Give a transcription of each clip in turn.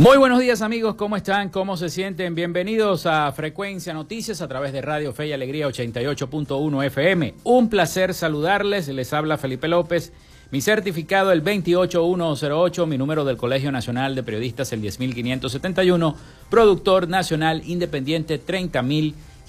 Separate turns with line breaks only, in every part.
Muy buenos días amigos, ¿cómo están? ¿Cómo se sienten? Bienvenidos a Frecuencia Noticias a través de Radio Fe y Alegría 88.1 FM. Un placer saludarles, les habla Felipe López. Mi certificado el 28108, mi número del Colegio Nacional de Periodistas el 10571, productor nacional independiente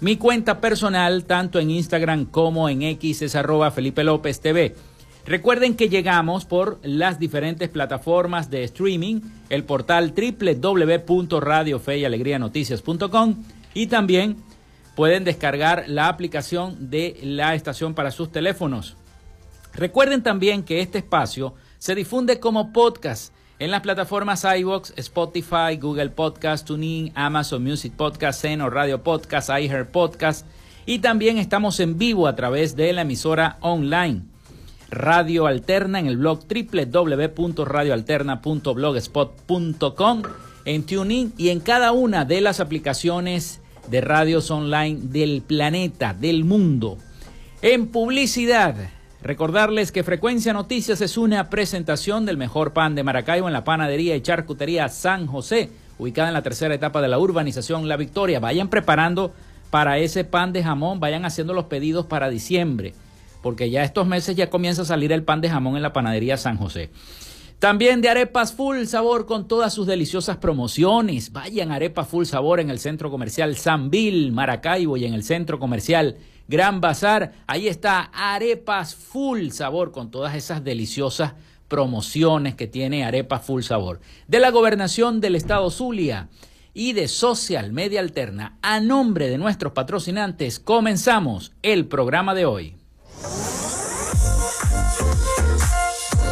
Mi cuenta personal, tanto en Instagram como en X, es arroba Felipe López TV. Recuerden que llegamos por las diferentes plataformas de streaming, el portal www.radiofeyalegrianoticias.com y también pueden descargar la aplicación de la estación para sus teléfonos. Recuerden también que este espacio se difunde como podcast en las plataformas iVoox, Spotify, Google Podcast, TuneIn, Amazon Music Podcast, Seno Radio Podcast, iHeart Podcast y también estamos en vivo a través de la emisora online Radio Alterna en el blog www.radioalterna.blogspot.com en TuneIn y en cada una de las aplicaciones de radios online del planeta, del mundo. En publicidad, Recordarles que Frecuencia Noticias es una presentación del mejor pan de Maracaibo en la panadería y charcutería San José, ubicada en la tercera etapa de la urbanización La Victoria. Vayan preparando para ese pan de jamón, vayan haciendo los pedidos para diciembre, porque ya estos meses ya comienza a salir el pan de jamón en la panadería San José. También de arepas full sabor con todas sus deliciosas promociones. Vayan arepas full sabor en el centro comercial San Bill, Maracaibo y en el centro comercial Gran Bazar. Ahí está Arepas Full Sabor con todas esas deliciosas promociones que tiene Arepas Full Sabor. De la gobernación del estado Zulia y de Social Media Alterna, a nombre de nuestros patrocinantes, comenzamos el programa de hoy.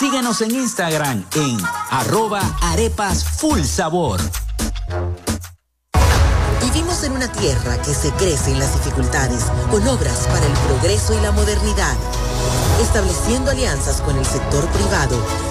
Síguenos en Instagram en arroba arepas full sabor.
Vivimos en una tierra que se crece en las dificultades con obras para el progreso y la modernidad, estableciendo alianzas con el sector privado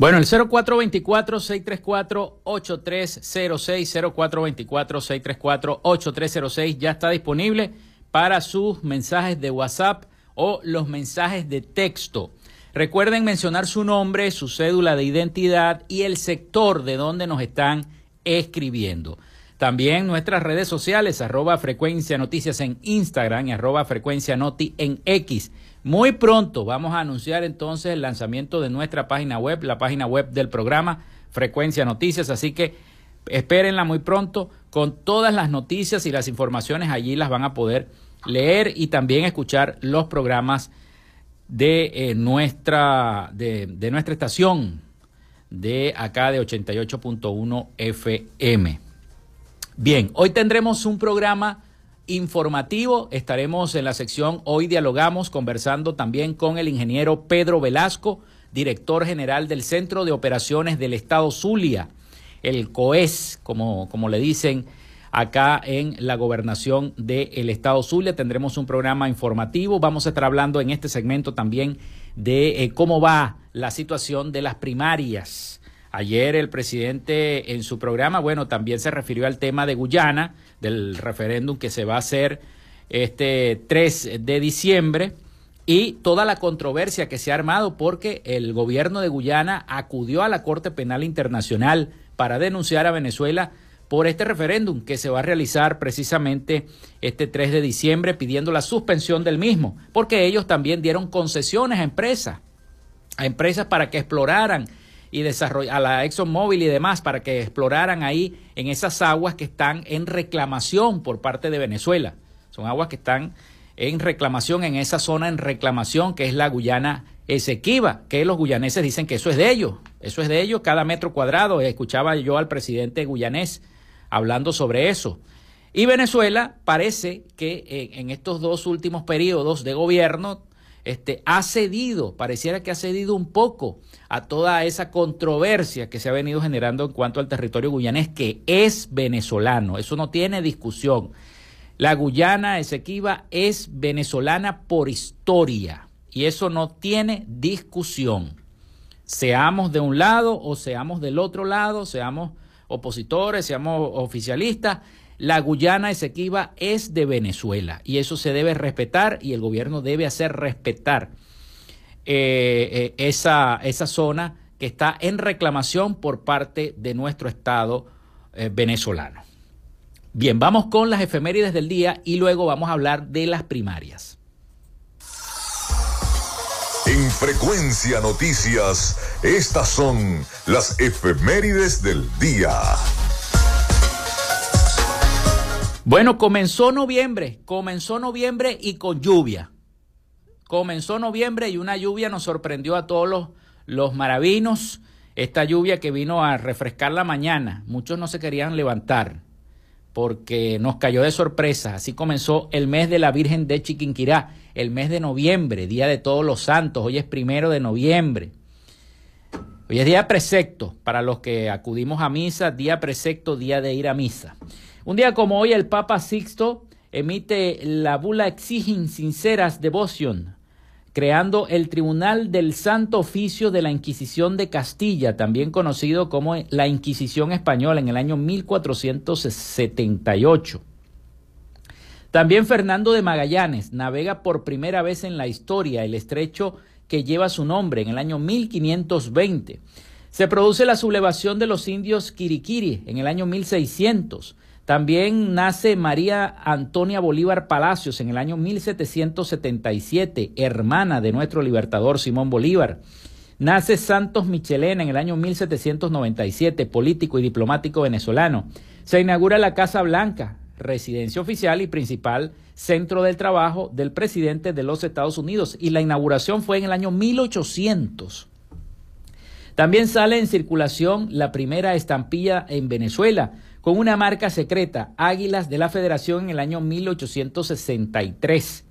Bueno, el 0424-634-8306, 0424-634-8306 ya está disponible para sus mensajes de WhatsApp o los mensajes de texto. Recuerden mencionar su nombre, su cédula de identidad y el sector de donde nos están escribiendo. También nuestras redes sociales, arroba frecuencia noticias en Instagram y arroba frecuencia noti en X. Muy pronto vamos a anunciar entonces el lanzamiento de nuestra página web, la página web del programa Frecuencia Noticias, así que espérenla muy pronto con todas las noticias y las informaciones allí las van a poder leer y también escuchar los programas de eh, nuestra de, nuestra estación de acá de 88.1 FM. Bien, hoy tendremos un programa informativo. Estaremos en la sección Hoy Dialogamos conversando también con el ingeniero Pedro Velasco, director general del Centro de Operaciones del Estado Zulia, el COES, como, como le dicen acá en la gobernación del Estado Zulia. Tendremos un programa informativo. Vamos a estar hablando en este segmento también de eh, cómo va la situación de las primarias Ayer el presidente en su programa, bueno, también se refirió al tema de Guyana, del referéndum que se va a hacer este 3 de diciembre y toda la controversia que se ha armado porque el gobierno de Guyana acudió a la Corte Penal Internacional para denunciar a Venezuela por este referéndum que se va a realizar precisamente este 3 de diciembre pidiendo la suspensión del mismo, porque ellos también dieron concesiones a empresas, a empresas para que exploraran y desarrollar a la ExxonMobil y demás para que exploraran ahí en esas aguas que están en reclamación por parte de Venezuela. Son aguas que están en reclamación en esa zona en reclamación que es la Guyana Esequiba, que los guyaneses dicen que eso es de ellos, eso es de ellos cada metro cuadrado. Escuchaba yo al presidente guyanés hablando sobre eso. Y Venezuela parece que en estos dos últimos periodos de gobierno este, ha cedido, pareciera que ha cedido un poco a toda esa controversia que se ha venido generando en cuanto al territorio guyanés, que es venezolano, eso no tiene discusión. La Guyana Esequiba es venezolana por historia y eso no tiene discusión. Seamos de un lado o seamos del otro lado, seamos opositores, seamos oficialistas, la Guyana Esequiba es de Venezuela y eso se debe respetar y el gobierno debe hacer respetar eh, eh, esa, esa zona que está en reclamación por parte de nuestro Estado eh, venezolano. Bien, vamos con las efemérides del día y luego vamos a hablar de las primarias.
En Frecuencia Noticias, estas son las efemérides del día.
Bueno, comenzó noviembre, comenzó noviembre y con lluvia. Comenzó noviembre y una lluvia nos sorprendió a todos los, los maravinos esta lluvia que vino a refrescar la mañana. Muchos no se querían levantar porque nos cayó de sorpresa. Así comenzó el mes de la Virgen de Chiquinquirá, el mes de noviembre, Día de Todos los Santos. Hoy es primero de noviembre. Hoy es día precepto para los que acudimos a misa, día precepto, día de ir a misa. Un día como hoy el Papa Sixto emite la bula Exigen Sinceras Devotion, creando el Tribunal del Santo Oficio de la Inquisición de Castilla, también conocido como la Inquisición Española, en el año 1478. También Fernando de Magallanes navega por primera vez en la historia el estrecho que lleva su nombre en el año 1520. Se produce la sublevación de los indios Quiriquiri en el año 1600. También nace María Antonia Bolívar Palacios en el año 1777, hermana de nuestro libertador Simón Bolívar. Nace Santos Michelena en el año 1797, político y diplomático venezolano. Se inaugura la Casa Blanca, residencia oficial y principal centro del trabajo del presidente de los Estados Unidos y la inauguración fue en el año 1800. También sale en circulación la primera estampilla en Venezuela con una marca secreta, Águilas de la Federación en el año 1863.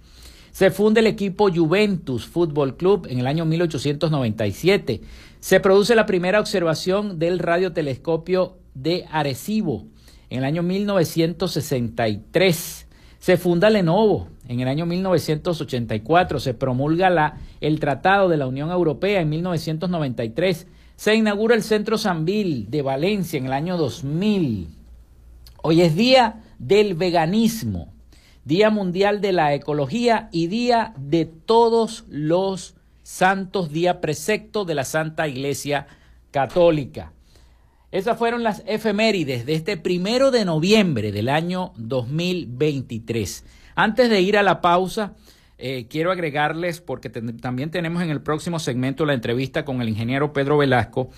Se funda el equipo Juventus Fútbol Club en el año 1897. Se produce la primera observación del radiotelescopio de Arecibo en el año 1963. Se funda Lenovo en el año 1984, se promulga el Tratado de la Unión Europea en 1993, se inaugura el Centro Sanvil de Valencia en el año 2000. Hoy es Día del Veganismo, Día Mundial de la Ecología y Día de todos los santos, día precepto de la Santa Iglesia Católica. Esas fueron las efemérides de este primero de noviembre del año 2023. Antes de ir a la pausa, eh, quiero agregarles, porque también tenemos en el próximo segmento la entrevista con el ingeniero Pedro Velasco,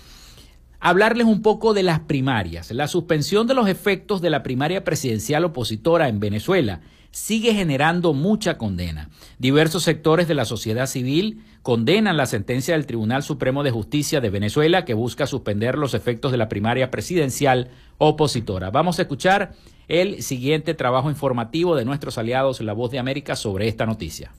hablarles un poco de las primarias. La suspensión de los efectos de la primaria presidencial opositora en Venezuela sigue generando mucha condena. Diversos sectores de la sociedad civil condenan la sentencia del Tribunal Supremo de Justicia de Venezuela que busca suspender los efectos de la primaria presidencial opositora. Vamos a escuchar el siguiente trabajo informativo de nuestros aliados La Voz de América sobre esta noticia.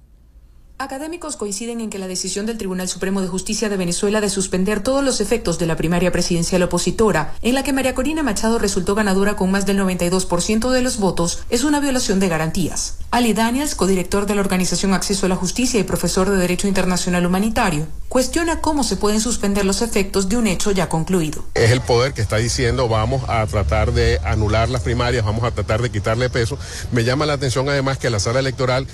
Académicos coinciden en que la decisión del Tribunal Supremo de Justicia de Venezuela de suspender todos los efectos de la primaria presidencial opositora, en la que María Corina Machado resultó ganadora con más del 92% de los votos, es una violación de garantías. Ali Daniels, codirector de la organización Acceso a la Justicia y profesor de Derecho Internacional Humanitario, cuestiona cómo se pueden suspender los efectos de un hecho ya concluido.
Es el poder que está diciendo vamos a tratar de anular las primarias, vamos a tratar de quitarle peso. Me llama la atención además que la sala electoral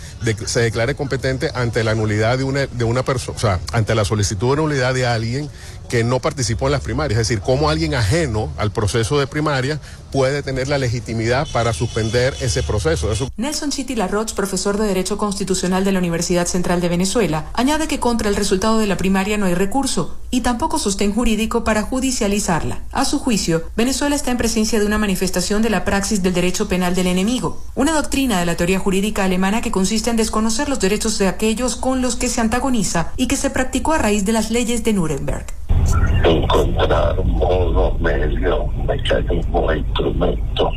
se declare competente ante ante la nulidad de una, de una persona, o sea, ante la solicitud de nulidad de alguien que no participó en las primarias. Es decir, cómo alguien ajeno al proceso de primaria puede tener la legitimidad para suspender ese proceso.
Nelson Chiti Larroch, profesor de Derecho Constitucional de la Universidad Central de Venezuela, añade que contra el resultado de la primaria no hay recurso y tampoco sostén jurídico para judicializarla. A su juicio, Venezuela está en presencia de una manifestación de la praxis del derecho penal del enemigo, una doctrina de la teoría jurídica alemana que consiste en desconocer los derechos de aquellos con los que se antagoniza y que se practicó a raíz de las leyes de Nuremberg
encontrar modo, medio, mecanismo, instrumento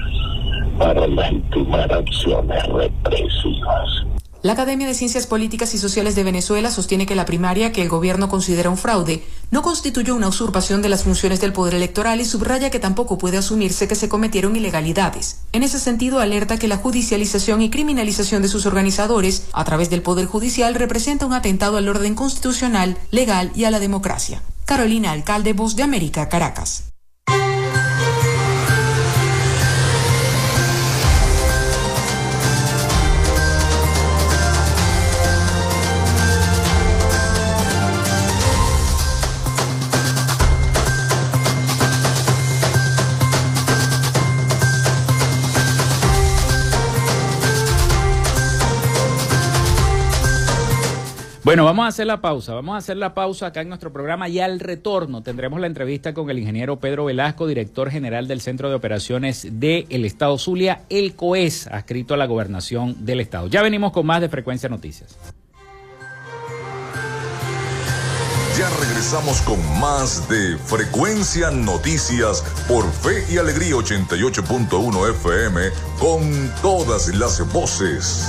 para legitimar acciones represivas.
La Academia de Ciencias Políticas y Sociales de Venezuela sostiene que la primaria, que el gobierno considera un fraude, no constituyó una usurpación de las funciones del poder electoral y subraya que tampoco puede asumirse que se cometieron ilegalidades. En ese sentido, alerta que la judicialización y criminalización de sus organizadores a través del Poder Judicial representa un atentado al orden constitucional, legal y a la democracia. Carolina Alcalde, Voz de América, Caracas.
Bueno, vamos a hacer la pausa. Vamos a hacer la pausa acá en nuestro programa y al retorno tendremos la entrevista con el ingeniero Pedro Velasco, director general del Centro de Operaciones del Estado Zulia, el COES, adscrito a la gobernación del Estado. Ya venimos con más de Frecuencia Noticias.
Ya regresamos con más de Frecuencia Noticias por Fe y Alegría 88.1 FM con todas las voces.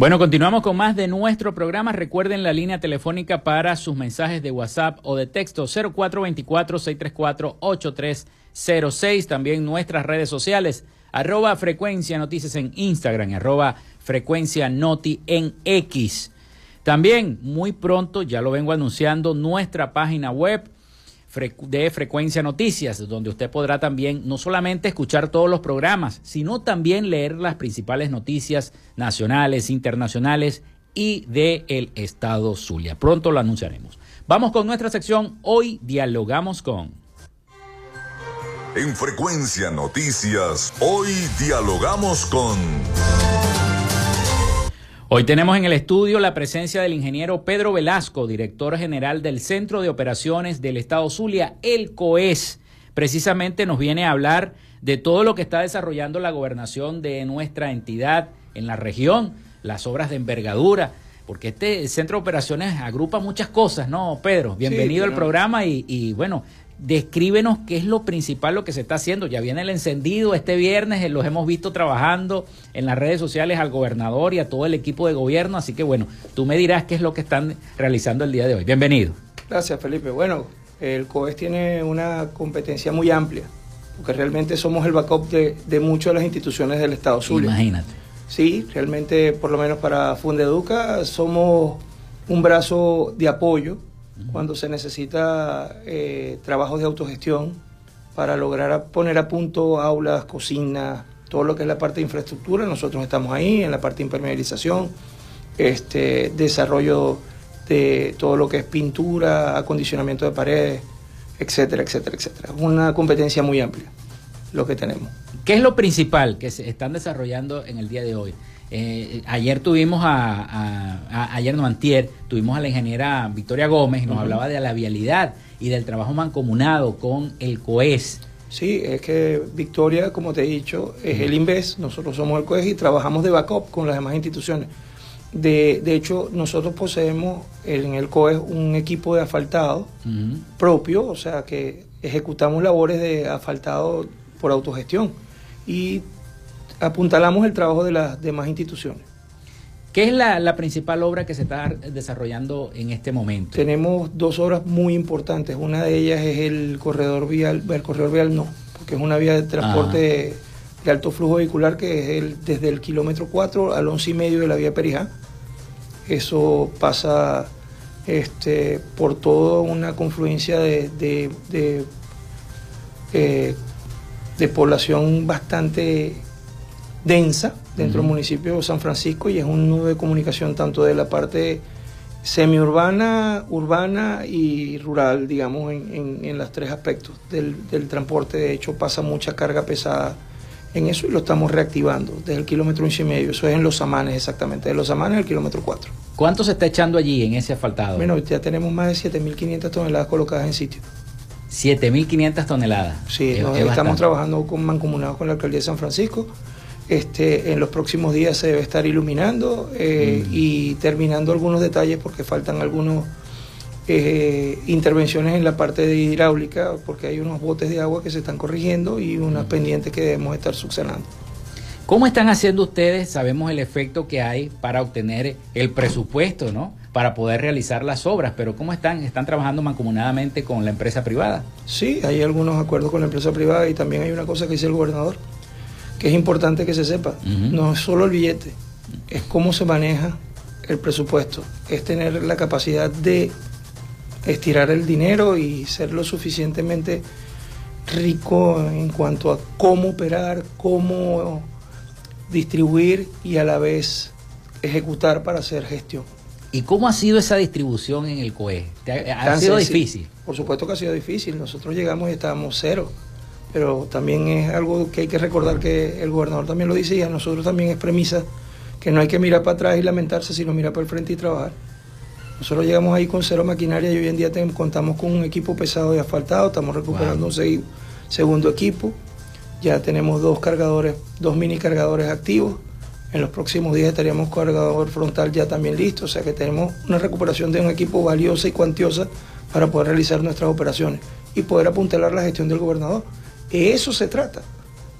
Bueno, continuamos con más de nuestro programa. Recuerden la línea telefónica para sus mensajes de WhatsApp o de texto 0424-634-8306. También nuestras redes sociales, arroba frecuencia noticias en Instagram, arroba frecuencia noti en X. También muy pronto, ya lo vengo anunciando, nuestra página web de Frecuencia Noticias, donde usted podrá también no solamente escuchar todos los programas, sino también leer las principales noticias nacionales, internacionales y de el estado Zulia. Pronto lo anunciaremos. Vamos con nuestra sección Hoy dialogamos con.
En Frecuencia Noticias, hoy dialogamos con...
Hoy tenemos en el estudio la presencia del ingeniero Pedro Velasco, director general del Centro de Operaciones del Estado Zulia, el COES. Precisamente nos viene a hablar de todo lo que está desarrollando la gobernación de nuestra entidad en la región, las obras de envergadura, porque este centro de operaciones agrupa muchas cosas, ¿no, Pedro? Bienvenido al programa y, y bueno, descríbenos qué es lo principal, lo que se está haciendo. Ya viene el encendido este viernes, eh, los hemos visto trabajando en las redes sociales al gobernador y a todo el equipo de gobierno, así que bueno, tú me dirás qué es lo que están realizando el día de hoy. Bienvenido.
Gracias, Felipe. Bueno, el COES tiene una competencia muy amplia, porque realmente somos el backup de, de muchas de las instituciones del Estado Zulia.
Imagínate.
Sí, realmente, por lo menos para Fundeduca, somos un brazo de apoyo cuando se necesita eh, trabajos de autogestión para lograr poner a punto aulas, cocinas, todo lo que es la parte de infraestructura, nosotros estamos ahí, en la parte de impermeabilización, este, desarrollo de todo lo que es pintura, acondicionamiento de paredes, etcétera, etcétera, etcétera. Una competencia muy amplia lo que tenemos.
¿Qué es lo principal que se están desarrollando en el día de hoy? Eh, ayer tuvimos a, ayer no antier, tuvimos a la ingeniera Victoria Gómez y nos hablaba de la vialidad y del trabajo mancomunado con el COES.
Sí, es que Victoria, como te he dicho, es el INVES, nosotros somos el COES y trabajamos de backup con las demás instituciones. De, de hecho, nosotros poseemos en el COES un equipo de asfaltado propio, o sea que ejecutamos labores de asfaltado por autogestión y apuntalamos el trabajo de las demás instituciones.
¿Qué es la, principal obra que se está desarrollando en este momento?
Tenemos dos obras muy importantes. Una de ellas es el corredor vial, el corredor vial no, porque es una vía de transporte de, alto flujo vehicular que es el, desde el kilómetro 4 al 11 y medio de la vía Perijá. Eso pasa este, por toda una confluencia de, de, eh, de población bastante densa dentro del municipio de San Francisco y es un nudo de comunicación tanto de la parte semiurbana, urbana y rural, digamos, en, en, los tres aspectos del, del, transporte. De hecho, pasa mucha carga pesada en eso y lo estamos reactivando desde el kilómetro y medio. Eso es en Los Amanes, exactamente, de Los Amanes al kilómetro 4.
¿Cuánto se está echando allí en ese asfaltado?
Bueno, ya tenemos más de 7.500 toneladas colocadas en sitio.
7.500 toneladas.
Sí, estamos trabajando con mancomunados con la alcaldía de San Francisco este, en los próximos días se debe estar iluminando eh, mm. y terminando algunos detalles porque faltan algunas eh, intervenciones en la parte de hidráulica porque hay unos botes de agua que se están corrigiendo y unas mm. pendientes que debemos estar subsanando.
¿Cómo están haciendo ustedes? Sabemos el efecto que hay para obtener el presupuesto, ¿no? Para poder realizar las obras, pero ¿cómo están? ¿Están trabajando mancomunadamente con la empresa privada?
Sí, hay algunos acuerdos con la empresa privada y también hay una cosa que dice el gobernador, que es importante que se sepa. No es solo el billete, es cómo se maneja el presupuesto, es tener la capacidad de estirar el dinero y ser lo suficientemente rico en cuanto a cómo operar, cómo distribuir y a la vez ejecutar para hacer gestión.
¿Y cómo ha sido esa distribución en el COE? ¿Ha, sido difícil?
Por supuesto que ha sido difícil. Nosotros llegamos y estábamos cero. Pero también es algo que hay que recordar que el gobernador también lo dice y a nosotros también es premisa que no hay que mirar para atrás y lamentarse, sino mirar para el frente y trabajar. Nosotros llegamos ahí con cero maquinaria y hoy en día contamos con un equipo pesado y asfaltado, estamos recuperando un segundo equipo, ya tenemos dos cargadores, dos mini cargadores activos, en los próximos días estaríamos cargador frontal ya también listo, o sea que tenemos una recuperación de un equipo valiosa y cuantiosa para poder realizar nuestras operaciones y poder apuntalar la gestión del gobernador. De eso se trata,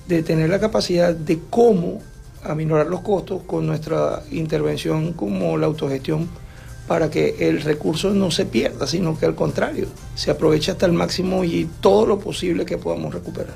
de tener la capacidad de cómo aminorar los costos con nuestra intervención como la autogestión para que el recurso no se pierda, sino que al contrario, se aproveche hasta el máximo y todo lo posible que podamos recuperar.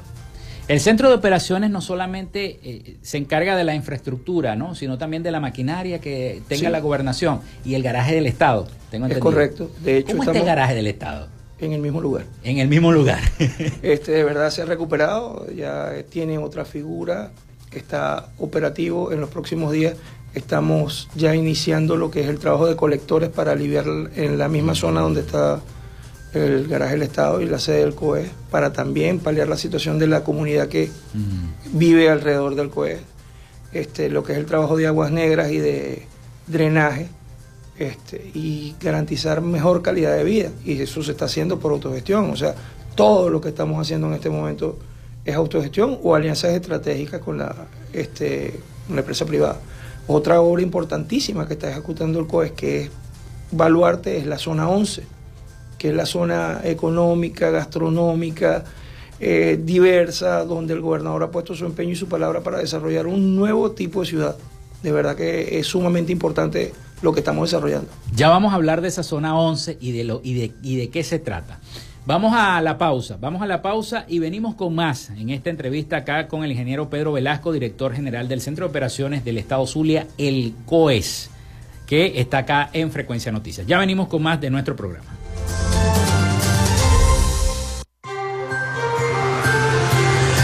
El centro de operaciones no solamente eh, se encarga de la infraestructura, ¿no? sino también de la maquinaria que tenga la gobernación y el garaje del Estado.
Tengo es correcto. De hecho,
¿Cómo está el garaje del Estado?
En el mismo lugar.
En el mismo lugar.
este de verdad se ha recuperado, ya tiene otra figura, está operativo en los próximos días Estamos ya iniciando lo que es el trabajo de colectores para aliviar en la misma zona donde está el garaje del Estado y la sede del COE, para también paliar la situación de la comunidad que vive alrededor del COE. Este, lo que es el trabajo de aguas negras y de drenaje este, y garantizar mejor calidad de vida. Y eso se está haciendo por autogestión. O sea, todo lo que estamos haciendo en este momento es autogestión o alianzas estratégicas con la, este, una empresa privada. Otra obra importantísima que está ejecutando el COES, que es Baluarte, es la zona 11, que es la zona económica, gastronómica, eh, diversa, donde el gobernador ha puesto su empeño y su palabra para desarrollar un nuevo tipo de ciudad. De verdad que es sumamente importante lo que estamos desarrollando.
Ya vamos a hablar de esa zona 11 y de, lo, y de, y de qué se trata. Vamos a la pausa, vamos a la pausa y venimos con más en esta entrevista acá con el ingeniero Pedro Velasco, director general del Centro de Operaciones del Estado Zulia, el COES, que está acá en Frecuencia Noticias. Ya venimos con más de nuestro programa.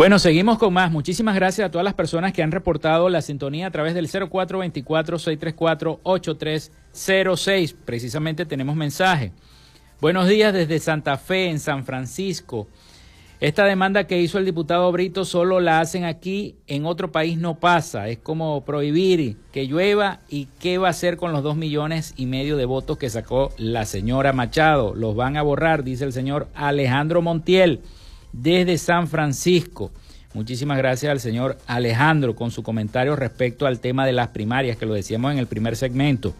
Bueno, seguimos con más. Muchísimas gracias a todas las personas que han reportado la sintonía a través del 0424-634-8306. Precisamente tenemos mensaje. Buenos días desde Santa Fe, en San Francisco. Esta demanda que hizo el diputado Brito solo la hacen aquí, en otro país no pasa. Es como prohibir que llueva y qué va a hacer con los dos millones y medio de votos que sacó la señora Machado. Los van a borrar, dice el señor Alejandro Montiel desde San Francisco. Muchísimas gracias al señor Alejandro con su comentario respecto al tema de las primarias, que lo decíamos en el primer segmento.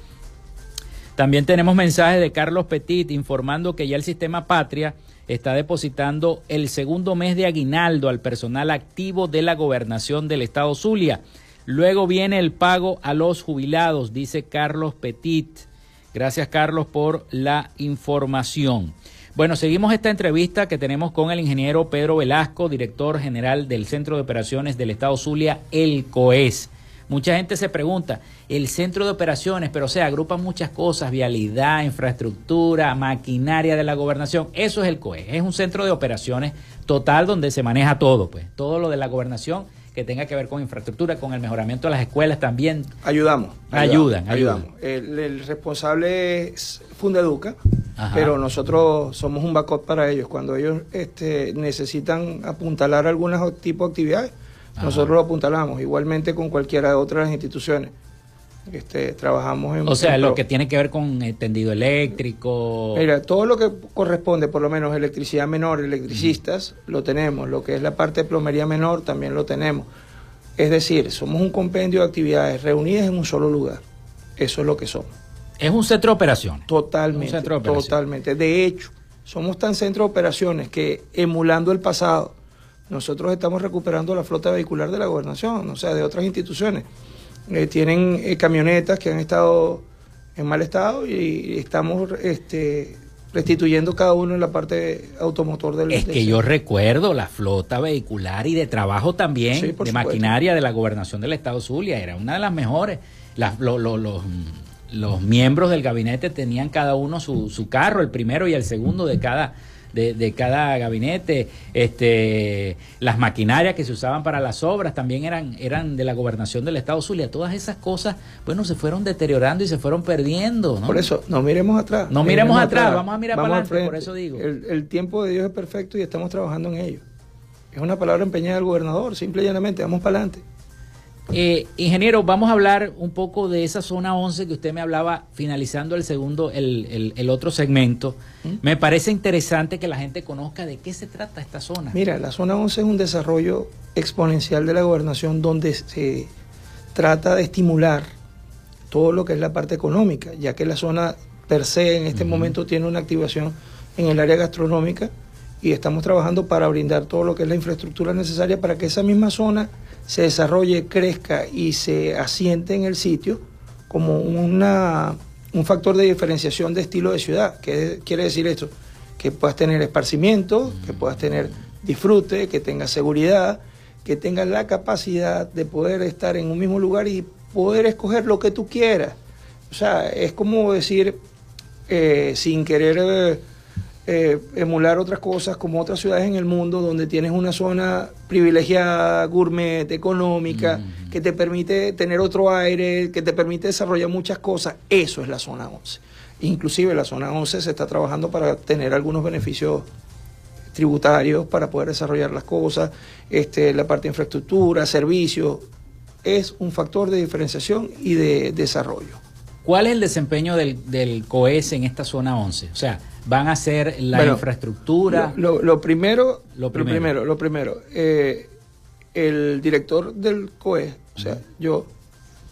También tenemos mensajes de Carlos Petit informando que ya el sistema Patria está depositando el segundo mes de aguinaldo al personal activo de la gobernación del estado Zulia. Luego viene el pago a los jubilados, dice Carlos Petit. Gracias Carlos por la información. Bueno, seguimos esta entrevista que tenemos con el ingeniero Pedro Velasco, director general del Centro de Operaciones del Estado Zulia, el COES. Mucha gente se pregunta, el centro de operaciones, pero o sea, agrupa muchas cosas, vialidad, infraestructura, maquinaria de la gobernación. Eso es el COES, es un centro de operaciones total donde se maneja todo, pues, todo lo de la gobernación que tenga que ver con infraestructura, con el mejoramiento de las escuelas también.
Ayudamos.
Ayudan, ayudan.
El, responsable es Fundeduca, pero nosotros somos un backup para ellos. Cuando ellos este, necesitan apuntalar algún tipo de actividades, nosotros lo apuntalamos, igualmente con cualquiera de otras instituciones. Este, trabajamos en...
O sea, lo que tiene que ver con tendido eléctrico.
Mira, todo lo que corresponde, por lo menos electricidad menor, electricistas, lo tenemos. Lo que es la parte de plomería menor, también lo tenemos. Es decir, somos un compendio de actividades reunidas en un solo lugar. Eso es lo que somos.
Es un centro de operaciones.
Totalmente. Totalmente. De hecho, somos tan centro de operaciones que emulando el pasado, nosotros estamos recuperando la flota vehicular de la gobernación, o sea, de otras instituciones. Eh, tienen eh, camionetas que han estado en mal estado y, estamos este, restituyendo cada uno en la parte automotor del
Es que yo recuerdo la flota vehicular y de trabajo también, de maquinaria de la gobernación del estado Zulia, era una de las mejores. los, los, miembros del gabinete tenían cada uno su, su carro, el primero y el segundo de cada de, cada gabinete, este, las maquinarias que se usaban para las obras también eran, eran de la gobernación del Estado Zulia. Todas esas cosas, bueno, se fueron deteriorando y se fueron perdiendo.
Por eso, no miremos atrás.
No miremos, atrás, vamos a mirar para adelante, por eso digo.
El, el tiempo de Dios es perfecto y estamos trabajando en ello. Es una palabra empeñada del gobernador, simple y llanamente, vamos para adelante.
Eh, ingeniero, vamos a hablar un poco de esa zona 11 que usted me hablaba finalizando el segundo, el, otro segmento. ¿Mm? Me parece interesante que la gente conozca de qué se trata esta zona.
Mira, la zona 11 es un desarrollo exponencial de la gobernación donde se trata de estimular todo lo que es la parte económica, ya que la zona per se en este momento tiene una activación en el área gastronómica y estamos trabajando para brindar todo lo que es la infraestructura necesaria para que esa misma zona se desarrolle, crezca y se asiente en el sitio como una, un factor de diferenciación de estilo de ciudad. ¿Qué quiere decir esto? Que puedas tener esparcimiento, que puedas tener disfrute, que tengas seguridad, que tengas la capacidad de poder estar en un mismo lugar y poder escoger lo que tú quieras. O sea, es como decir, eh, sin querer eh, emular otras cosas como otras ciudades en el mundo donde tienes una zona privilegiada, gourmet, económica, que te permite tener otro aire, que te permite desarrollar muchas cosas. Eso es la zona 11. Inclusive la zona 11 se está trabajando para tener algunos beneficios tributarios para poder desarrollar las cosas, este, la parte de infraestructura, servicios, es un factor de diferenciación y de desarrollo.
¿Cuál es el desempeño del, del COES en esta zona 11? O sea, van a hacer la infraestructura.
Lo, primero, lo primero, lo primero, eh, el director del COES, o sea, yo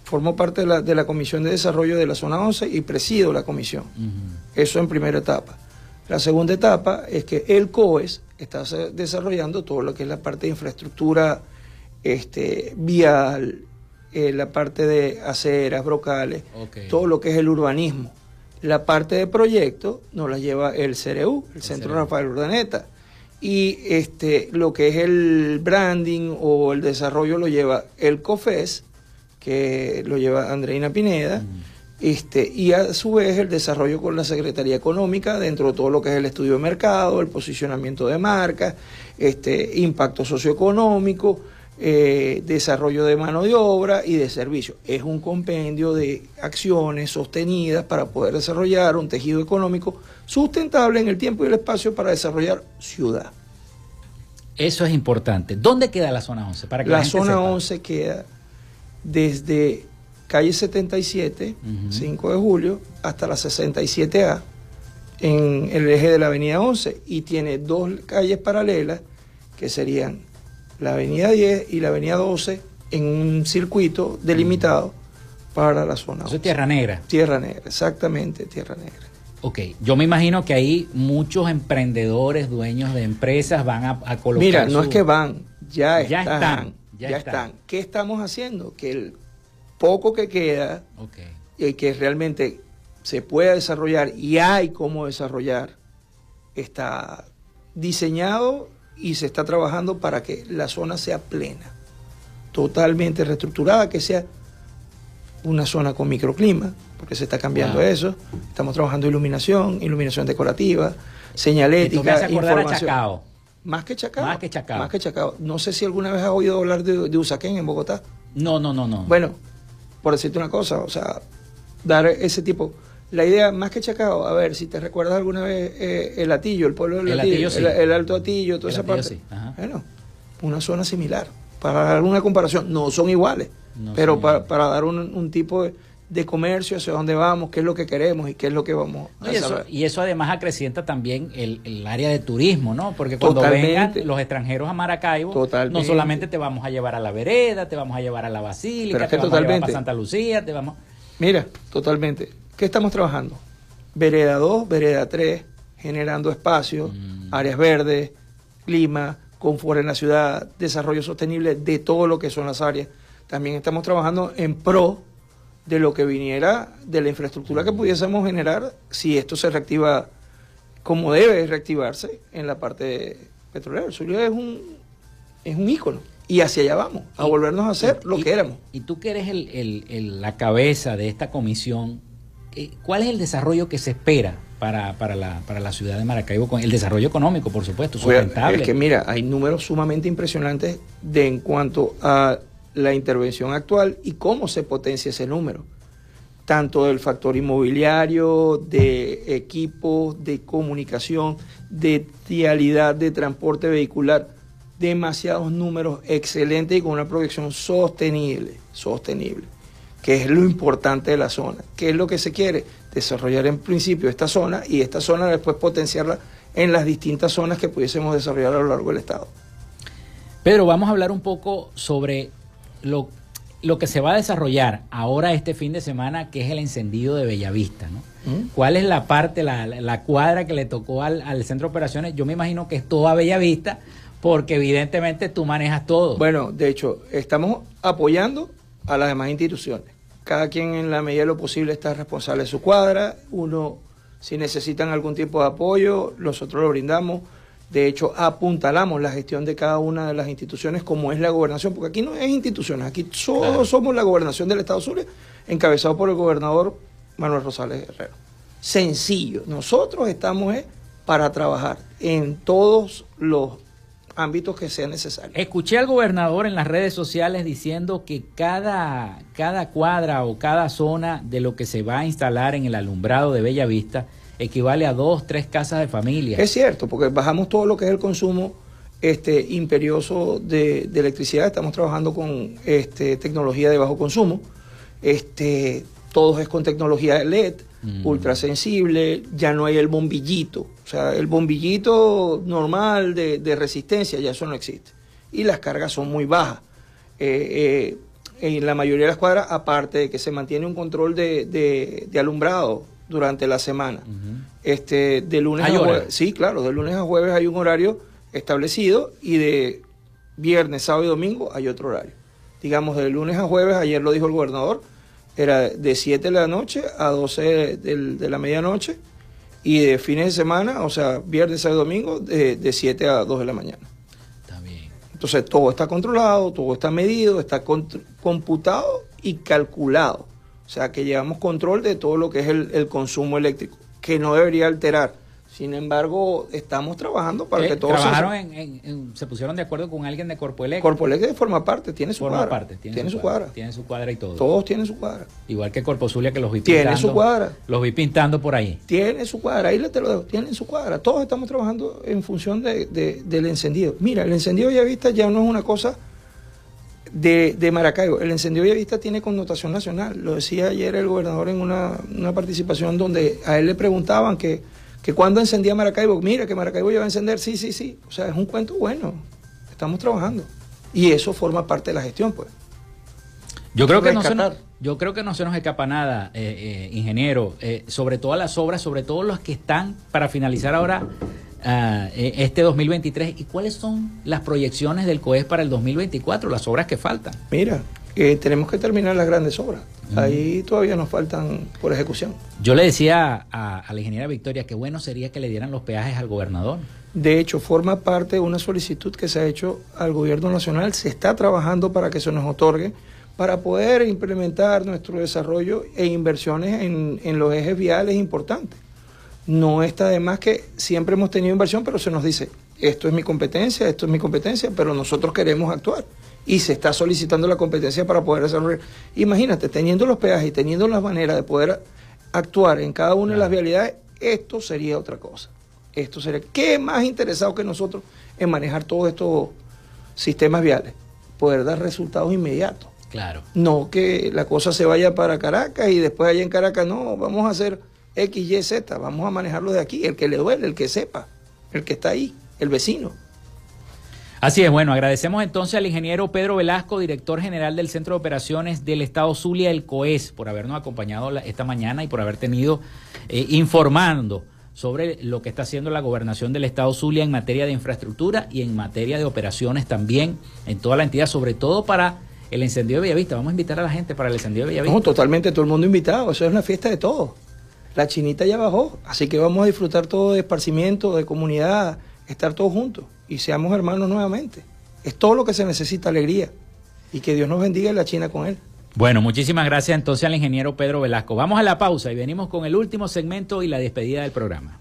formo parte de la, de la, Comisión de Desarrollo de la Zona 11 y presido la comisión. Eso en primera etapa. La segunda etapa es que el COES está desarrollando todo lo que es la parte de infraestructura este, vial, eh, la parte de aceras, brocales, todo lo que es el urbanismo. La parte de proyecto nos la lleva el CRU, el, Centro Rafael Urdaneta. Y este, lo que es el branding o el desarrollo lo lleva el COFES, que lo lleva Andreina Pineda. Este, y a su vez el desarrollo con la Secretaría Económica dentro de todo lo que es el estudio de mercado, el posicionamiento de marcas, este, impacto socioeconómico, eh, desarrollo de mano de obra y de servicio. Es un compendio de acciones sostenidas para poder desarrollar un tejido económico sustentable en el tiempo y el espacio para desarrollar ciudad.
Eso es importante. ¿Dónde queda la zona 11?
Para que la, zona 11 queda desde calle 77, 5 de julio, hasta la 67A, en el eje de la avenida 11, y tiene dos calles paralelas que serían la avenida 10 y la avenida 12 en un circuito delimitado para la zona.
Eso es Tierra Negra.
Tierra Negra, exactamente, Tierra Negra.
Ok, yo me imagino que ahí muchos emprendedores, dueños de empresas van a, colocar.
Mira, no es que van, ya, están, ya, están. ¿Qué estamos haciendo? Que el poco que queda y que realmente se pueda desarrollar y hay cómo desarrollar, está diseñado y se está trabajando para que la zona sea plena, totalmente reestructurada, que sea una zona con microclima, porque se está cambiando eso. Estamos trabajando iluminación, iluminación decorativa, señalética, información. Más que Chacao.
Más que Chacao.
Más que Chacao. No sé si alguna vez has oído hablar de, de Usaquén en Bogotá.
No, no, no, no.
Bueno, por decirte una cosa, o sea, dar ese tipo la idea, más que Chacao, a ver, si te recuerdas alguna vez eh, el Atillo, el pueblo del Atillo, el, Alto Atillo, toda esa parte. Bueno, una zona similar. Para dar una comparación, no son iguales, pero para, dar un, tipo de, comercio hacia dónde vamos, qué es lo que queremos y qué es lo que vamos
a y eso, Y eso además acrecienta también el, área de turismo, ¿no? Porque cuando vengan los extranjeros a Maracaibo, no solamente te vamos a llevar a la vereda, te vamos a llevar a la basílica, te vamos a llevar a Santa Lucía, te vamos...
Mira, totalmente. ¿Qué estamos trabajando? Vereda 2, vereda 3, generando espacios, mm. áreas verdes, clima, confort en la ciudad, desarrollo sostenible de todo lo que son las áreas. También estamos trabajando en pro de lo que viniera de la infraestructura que pudiésemos generar si esto se reactiva como debe reactivarse en la parte petrolera. El Zulia es un, es un ícono y hacia allá vamos, a volvernos a hacer lo que éramos.
Y tú que eres el, la cabeza de esta comisión, ¿cuál es el desarrollo que se espera para, para, la, para la ciudad de Maracaibo? Con el desarrollo económico, por supuesto,
sustentable. Es que mira, hay números sumamente impresionantes de en cuanto a la intervención actual y cómo se potencia ese número. Tanto del factor inmobiliario, de equipos, de comunicación, de vialidad, de transporte vehicular. Demasiados números excelentes y con una proyección sostenible, sostenible que es lo importante de la zona. ¿Qué es lo que se quiere? Desarrollar en principio esta zona y esta zona después potenciarla en las distintas zonas que pudiésemos desarrollar a lo largo del Estado.
Pedro, vamos a hablar un poco sobre lo, lo que se va a desarrollar ahora este fin de semana, que es el encendido de Bellavista. ¿no? ¿Mm? ¿Cuál es la parte, la, la cuadra que le tocó al, al, centro de operaciones? Yo me imagino que es toda Bellavista, porque evidentemente tú manejas todo.
Bueno, de hecho, estamos apoyando a las demás instituciones. Cada quien en la medida de lo posible está responsable de su cuadra. Uno, si necesitan algún tipo de apoyo, nosotros lo brindamos. De hecho, apuntalamos la gestión de cada una de las instituciones como es la gobernación, porque aquí no es instituciones, aquí solo somos la gobernación del Estado Zulia, encabezado por el gobernador Manuel Rosales Guerrero. Sencillo, nosotros estamos para trabajar en todos los ámbitos que sean necesarios.
Escuché al gobernador en las redes sociales diciendo que cada, cada cuadra o cada zona de lo que se va a instalar en el alumbrado de Bella Vista equivale a dos, tres casas de familia.
Es cierto, porque bajamos todo lo que es el consumo este, imperioso de, electricidad, estamos trabajando con este, tecnología de bajo consumo, este, todo es con tecnología LED, mm. ultra sensible, ya no hay el bombillito, o sea, el bombillito normal de, resistencia, ya eso no existe. Y las cargas son muy bajas. Eh, eh, en la mayoría de las cuadras, aparte de que se mantiene un control de, alumbrado durante la semana. este, de lunes a jueves, sí, claro, de lunes a jueves hay un horario establecido y de viernes, sábado y domingo hay otro horario. Digamos, de lunes a jueves, ayer lo dijo el gobernador, era de 7 de la noche a 12 de, la medianoche y de fines de semana, o sea, viernes, sábado y domingo, de, de 7 a 2 de la mañana. Está bien. Entonces todo está controlado, todo está medido, está computado y calculado. O sea, que llevamos control de todo lo que es el consumo eléctrico, que no debería alterar sin embargo, estamos trabajando para que todos...
¿Trabajaron en, se pusieron de acuerdo con alguien de Corpoelec?
Corpoelec forma parte, tiene su
forma
cuadra.
Parte, tiene, su, cuadra. Tiene su cuadra y todo.
Todos tienen su cuadra.
Igual que Corpozulia que los vi
pintando. Tiene su cuadra.
Los vi pintando por ahí.
Tiene su cuadra, ahí te lo dejo, tienen su cuadra. Todos estamos trabajando en función de, del encendido. Mira, el encendido ya vista ya no es una cosa de, de, Maracaibo. El encendido vista tiene connotación nacional. Lo decía ayer el gobernador en una, una participación donde a él le preguntaban que que cuando encendía Maracaibo, mira que Maracaibo ya va a encender, sí, sí, sí. O sea, es un cuento bueno. Estamos trabajando. Y eso forma parte de la gestión, pues.
Yo creo, que no se nos, yo creo que no se nos escapa nada, eh, eh, ingeniero, eh, sobre todas las obras, sobre todo las que están para finalizar ahora ah, este 2023. ¿Y cuáles son las proyecciones del COES para el 2024, las obras que faltan?
Mira, tenemos que terminar las grandes obras. Ahí todavía nos faltan por ejecución.
Yo le decía a, la ingeniera Victoria que bueno sería que le dieran los peajes al gobernador.
De hecho, forma parte de una solicitud que se ha hecho al gobierno nacional. Se está trabajando para que se nos otorgue para poder implementar nuestro desarrollo e inversiones en, en los ejes viales importantes. No está de más que siempre hemos tenido inversión, pero se nos dice, esto es mi competencia, esto es mi competencia, pero nosotros queremos actuar y se está solicitando la competencia para poder desarrollar. Imagínate, teniendo los peajes y teniendo las maneras de poder actuar en cada una de las vialidades, esto sería otra cosa. Esto sería, ¿qué más interesado que nosotros en manejar todos estos sistemas viales? Poder dar resultados inmediatos.
Claro.
No que la cosa se vaya para Caracas y después allá en Caracas, no, vamos a hacer X, Y, Z, vamos a manejarlo de aquí, el que le duele, el que sepa, el que está ahí, el vecino.
Así es, bueno, agradecemos entonces al ingeniero Pedro Velasco, director general del Centro de Operaciones del Estado Zulia, el COES, por habernos acompañado esta mañana y por haber tenido eh, informando sobre lo que está haciendo la gobernación del Estado Zulia en materia de infraestructura y en materia de operaciones también en toda la entidad, sobre todo para el encendido de Bellavista. Vamos a invitar a la gente para el encendido de Bellavista.
No, totalmente, todo el mundo invitado, eso es una fiesta de todos. La chinita ya bajó, así que vamos a disfrutar todo de esparcimiento, de comunidad, estar todos juntos y seamos hermanos nuevamente. Es todo lo que se necesita, alegría. Y que Dios nos bendiga en la China con él.
Bueno, muchísimas gracias entonces al ingeniero Pedro Velasco. Vamos a la pausa y venimos con el último segmento y la despedida del programa.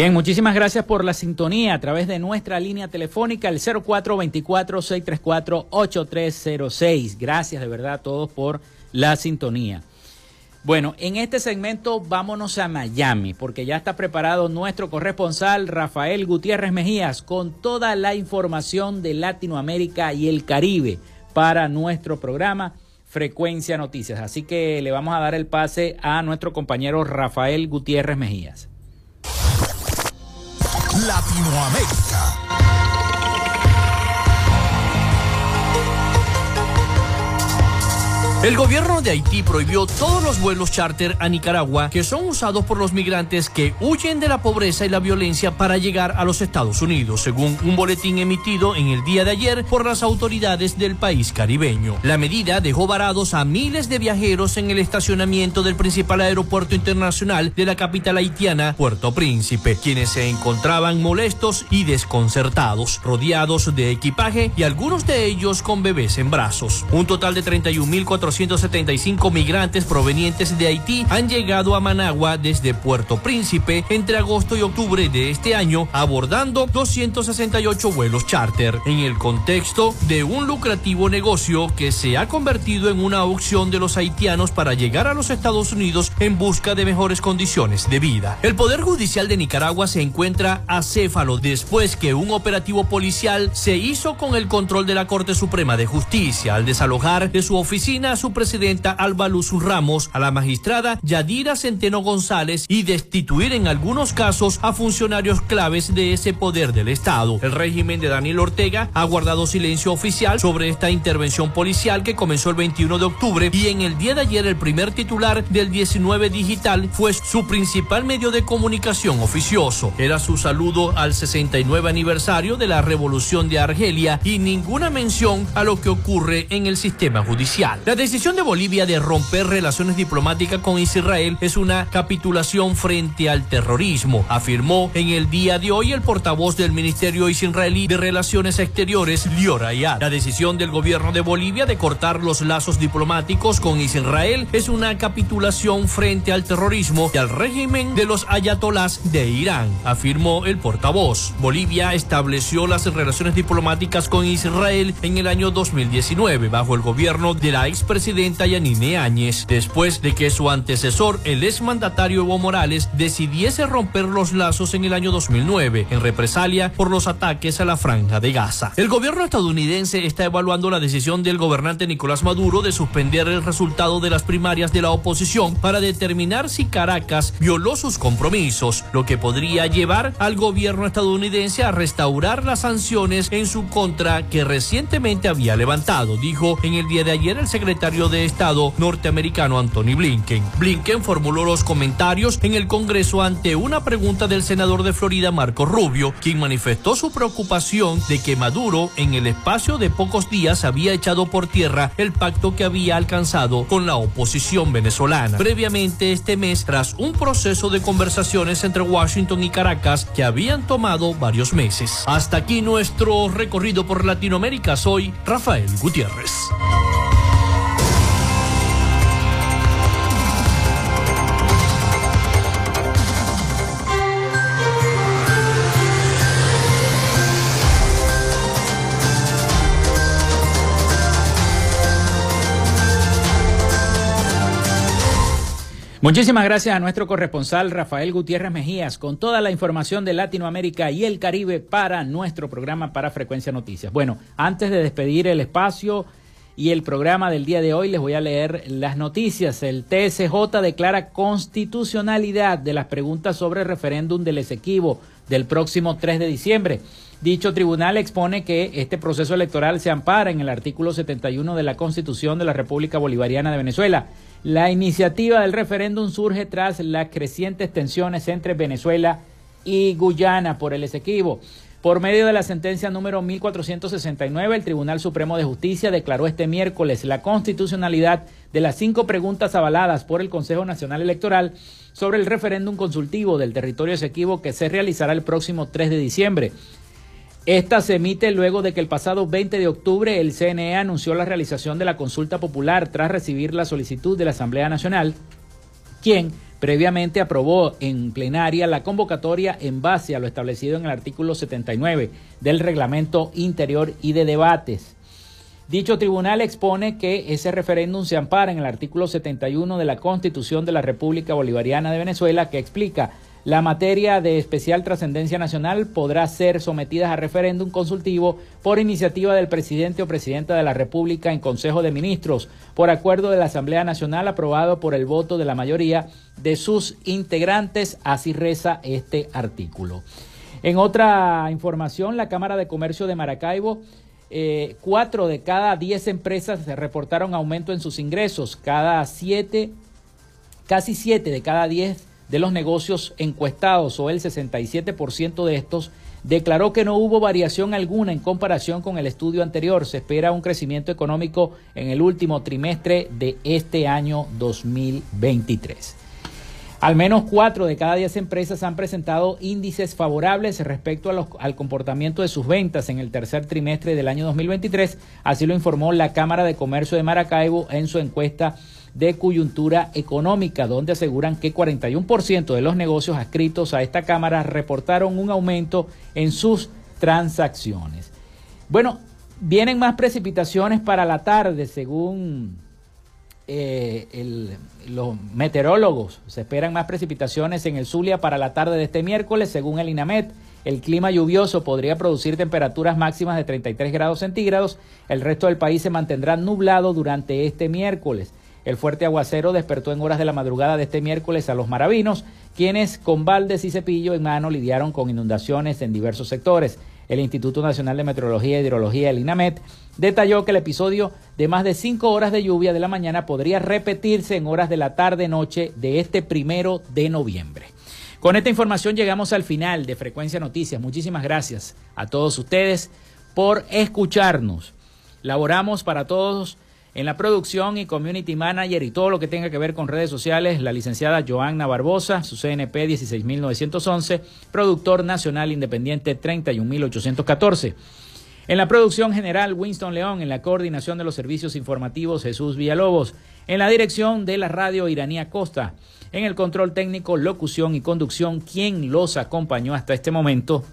Bien, muchísimas gracias por la sintonía a través de nuestra línea telefónica, el 0424-634-8306. Gracias de verdad a todos por la sintonía. Bueno, en este segmento vámonos a Miami, porque ya está preparado nuestro corresponsal Rafael Gutiérrez Mejías con toda la información de Latinoamérica y el Caribe para nuestro programa Frecuencia Noticias. Así que le vamos a dar el pase a nuestro compañero Rafael Gutiérrez Mejías.
Latinoamérica. El gobierno de Haití prohibió todos los vuelos charter a Nicaragua que son usados por los migrantes que huyen de la pobreza y la violencia para llegar a los Estados Unidos, según un boletín emitido en el día de ayer por las autoridades del país caribeño. La medida dejó varados a miles de viajeros en el estacionamiento del principal aeropuerto internacional de la capital haitiana, Puerto Príncipe, quienes se encontraban molestos y desconcertados, rodeados de equipaje y algunos de ellos con bebés en brazos. Un total de 31.400 475 migrantes provenientes de Haití han llegado a Managua desde Puerto Príncipe entre agosto y octubre de este año, abordando 268 vuelos charter, en el contexto de un lucrativo negocio que se ha convertido en una opción de los haitianos para llegar a los Estados Unidos en busca de mejores condiciones de vida. El Poder Judicial de Nicaragua se encuentra acéfalo después que un operativo policial se hizo con el control de la Corte Suprema de Justicia al desalojar de su oficina su presidenta Alba Luz Ramos, a la magistrada Yadira Centeno González y destituir en algunos casos a funcionarios claves de ese poder del Estado. El régimen de Daniel Ortega ha guardado silencio oficial sobre esta intervención policial que comenzó el 21 de octubre y en el día de ayer el primer titular del 19 Digital fue su principal medio de comunicación oficioso. Era su saludo al 69 aniversario de la Revolución de Argelia y ninguna mención a lo que ocurre en el sistema judicial. La decisión de Bolivia de romper relaciones diplomáticas con Israel es una capitulación frente al terrorismo, afirmó en el día de hoy el portavoz del Ministerio Israelí de Relaciones Exteriores, Lior Ayad. La decisión del gobierno de Bolivia de cortar los lazos diplomáticos con Israel es una capitulación frente al terrorismo y al régimen de los ayatolás de Irán, afirmó el portavoz. Bolivia estableció las relaciones diplomáticas con Israel en el año 2019 bajo el gobierno de la expresidenta presidenta Yanine Áñez, después de que su antecesor, el exmandatario Evo Morales, decidiese romper los lazos en el año 2009, en represalia por los ataques a la franja de Gaza. El gobierno estadounidense está evaluando la decisión del gobernante Nicolás Maduro de suspender el resultado de las primarias de la oposición para determinar si Caracas violó sus compromisos, lo que podría llevar al gobierno estadounidense a restaurar las sanciones en su contra que recientemente había levantado, dijo en el día de ayer el secretario de Estado norteamericano Anthony Blinken. Blinken formuló los comentarios en el Congreso ante una pregunta del senador de Florida Marco Rubio, quien manifestó su preocupación de que Maduro en el espacio de pocos días había echado por tierra el pacto que había alcanzado con la oposición venezolana. Previamente este mes, tras un proceso de conversaciones entre Washington y Caracas que habían tomado varios meses. Hasta aquí nuestro recorrido por Latinoamérica. Soy Rafael Gutiérrez.
Muchísimas gracias a nuestro corresponsal Rafael Gutiérrez Mejías con toda la información de Latinoamérica y el Caribe para nuestro programa para Frecuencia Noticias. Bueno, antes de despedir el espacio y el programa del día de hoy les voy a leer las noticias. El TSJ declara constitucionalidad de las preguntas sobre el referéndum del Esequibo del próximo 3 de diciembre. Dicho tribunal expone que este proceso electoral se ampara en el artículo 71 de la Constitución de la República Bolivariana de Venezuela. La iniciativa del referéndum surge tras las crecientes tensiones entre Venezuela y Guyana por el Esequibo. Por medio de la sentencia número 1469, el Tribunal Supremo de Justicia declaró este miércoles la constitucionalidad de las cinco preguntas avaladas por el Consejo Nacional Electoral sobre el referéndum consultivo del territorio Esequibo que se realizará el próximo 3 de diciembre. Esta se emite luego de que el pasado 20 de octubre el CNE anunció la realización de la consulta popular tras recibir la solicitud de la Asamblea Nacional, quien previamente aprobó en plenaria la convocatoria en base a lo establecido en el artículo 79 del Reglamento Interior y de Debates. Dicho tribunal expone que ese referéndum se ampara en el artículo 71 de la Constitución de la República Bolivariana de Venezuela que explica la materia de especial trascendencia nacional podrá ser sometida a referéndum consultivo por iniciativa del presidente o presidenta de la República en Consejo de Ministros, por acuerdo de la Asamblea Nacional aprobado por el voto de la mayoría de sus integrantes. Así reza este artículo. En otra información, la Cámara de Comercio de Maracaibo eh, cuatro de cada diez empresas reportaron aumento en sus ingresos. Cada siete, casi siete de cada diez de los negocios encuestados, o el 67% de estos, declaró que no hubo variación alguna en comparación con el estudio anterior. Se espera un crecimiento económico en el último trimestre de este año 2023. Al menos cuatro de cada diez empresas han presentado índices favorables respecto al comportamiento de sus ventas en el tercer trimestre del año 2023, así lo informó la Cámara de Comercio de Maracaibo en su encuesta de coyuntura económica, donde aseguran que 41% de los negocios adscritos a esta Cámara reportaron un aumento en sus transacciones. Bueno, vienen más precipitaciones para la tarde, según eh, los meteorólogos. Se esperan más precipitaciones en el Zulia para la tarde de este miércoles, según el INAMET. El clima lluvioso podría producir temperaturas máximas de 33 grados centígrados. El resto del país se mantendrá nublado durante este miércoles. El fuerte aguacero despertó en horas de la madrugada de este miércoles a los maravinos, quienes con baldes y cepillo en mano lidiaron con inundaciones en diversos sectores. El Instituto Nacional de Meteorología y Hidrología, el INAMET, detalló que el episodio de más de cinco horas de lluvia de la mañana podría repetirse en horas de la tarde-noche de este primero de noviembre. Con esta información llegamos al final de Frecuencia Noticias. Muchísimas gracias a todos ustedes por escucharnos. Laboramos para todos en la producción y community manager y todo lo que tenga que ver con redes sociales, la licenciada Joanna Barbosa, su CNP 16911, productor nacional independiente 31814. En la producción general, Winston León, en la coordinación de los servicios informativos, Jesús Villalobos, en la dirección de la radio Iranía Costa, en el control técnico, locución y conducción, quien los acompañó hasta este momento,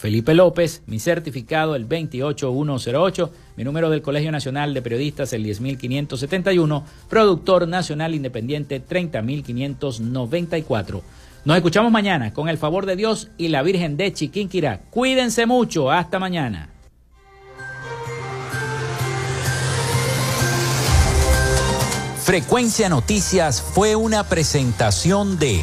Felipe López, mi certificado el 28108, mi número del Colegio Nacional de Periodistas el 10571, productor nacional independiente 30594. Nos escuchamos mañana con el favor de Dios y la Virgen de Chiquinquirá. Cuídense mucho, hasta mañana.
Frecuencia Noticias fue una presentación de